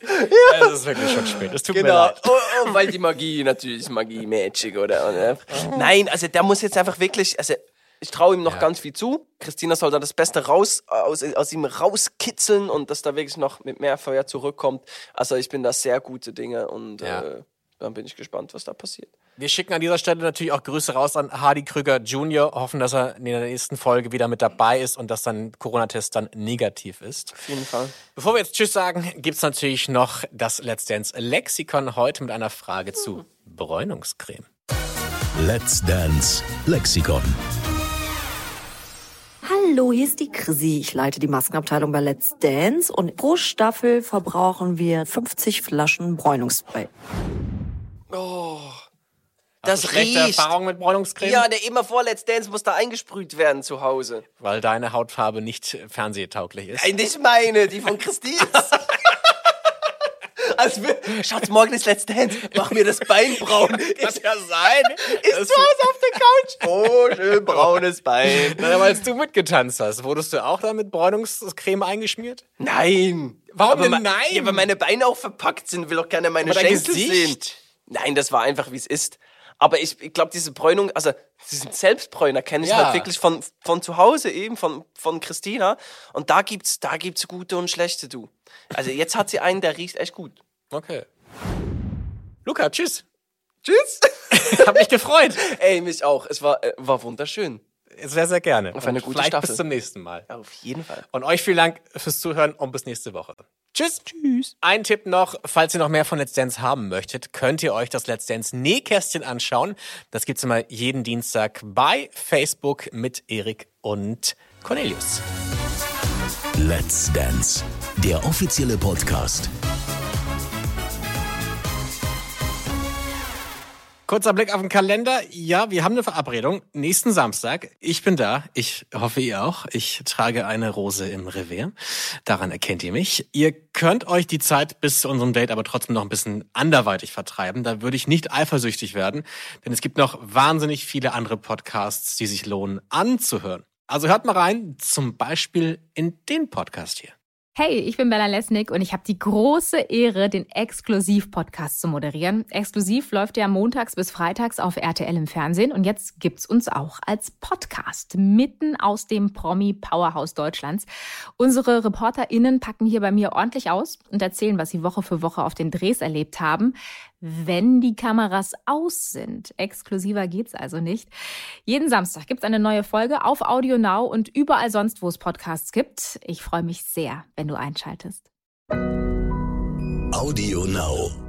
Es ist wirklich schon spät. Es tut mir
Genau,
leid.
oh, oh, weil die Magie natürlich Magie, Magic, oder? Äh, Nein, also der muss jetzt einfach wirklich, also ich traue ihm noch
Ja.
ganz viel zu. Christina soll da das Beste raus, aus, aus ihm rauskitzeln und dass da wirklich noch mit mehr Feuer zurückkommt. Also ich bin da sehr gute Dinge und
Ja.
äh, dann bin ich gespannt, was da passiert.
Wir schicken an dieser Stelle natürlich auch Grüße raus an Hardy Krüger Jr., hoffen, dass er in der nächsten Folge wieder mit dabei ist und dass sein Corona-Test dann negativ ist.
Auf jeden Fall.
Bevor wir jetzt Tschüss sagen, gibt's natürlich noch das Let's Dance Lexikon heute mit einer Frage zu Bräunungscreme.
Let's Dance Lexikon.
Hallo, hier ist die Chrissy. Ich leite die Maskenabteilung bei Let's Dance und pro Staffel verbrauchen wir 50 Flaschen Bräunungsspray.
Oh,
Hast
das
du schlechte
riecht.
Erfahrung mit Bräunungscreme?
Ja, der immer vor Let's Dance muss da eingesprüht werden zu Hause.
Weil deine Hautfarbe nicht fernsehtauglich ist.
Nein, nicht meine, die von Christine. Also, wir- Schatz, morgen ist Let's Dance. Mach mir das Bein braun.
Kann ja sein.
Ist zu Hause auf der Couch. Oh, schön braunes Bein.
Na, aber als du mitgetanzt hast, wurdest du auch dann mit Bräunungscreme eingeschmiert?
Nein.
Warum
aber
denn nein?
Ja, weil meine Beine auch verpackt sind, will auch keiner meine
Aber dein
Schenkel sehen. Nein, das war einfach, wie es ist. Aber ich, ich glaube, diese Bräunung, also diesen Selbstbräuner kenne ich
Ja.
halt wirklich von, von zu Hause eben, von, von Christina. Und da gibt's, da gibt's gute und schlechte, du. Also jetzt hat sie einen, der riecht echt gut.
Okay. Luca, tschüss.
Tschüss.
Hab mich gefreut.
Ey, mich auch. Es war, äh, war wunderschön.
Sehr, sehr gerne.
Auf eine
Und
gute
vielleicht
Staffel.
bis zum nächsten Mal.
Ja, auf jeden Fall.
Und euch vielen Dank fürs Zuhören und bis nächste Woche. Tschüss. Tschüss. Ein Tipp noch, falls ihr noch mehr von Let's Dance haben möchtet, könnt ihr euch das Let's Dance Nähkästchen anschauen. Das gibt's immer jeden Dienstag bei Facebook mit Erik und Cornelius.
Let's Dance, der offizielle Podcast.
Kurzer Blick auf den Kalender. Ja, wir haben eine Verabredung. Nächsten Samstag. Ich bin da. Ich hoffe, ihr auch. Ich trage eine Rose im Revier. Daran erkennt ihr mich. Ihr könnt euch die Zeit bis zu unserem Date aber trotzdem noch ein bisschen anderweitig vertreiben. Da würde ich nicht eifersüchtig werden, denn es gibt noch wahnsinnig viele andere Podcasts, die sich lohnen anzuhören. Also hört mal rein, zum Beispiel in den Podcast hier.
Hey, ich bin Bella Lesnick und ich habe die große Ehre, den Exklusiv-Podcast zu moderieren. Exklusiv läuft ja montags bis freitags auf RTL im Fernsehen und jetzt gibt's uns auch als Podcast mitten aus dem Promi-Powerhouse Deutschlands. Unsere ReporterInnen packen hier bei mir ordentlich aus und erzählen, was sie Woche für Woche auf den Drehs erlebt haben, wenn die Kameras aus sind. Exklusiver geht's also nicht. Jeden Samstag gibt's eine neue Folge auf Audio Now und überall sonst, wo es Podcasts gibt. Ich freue mich sehr, wenn du einschaltest.
Audio Now.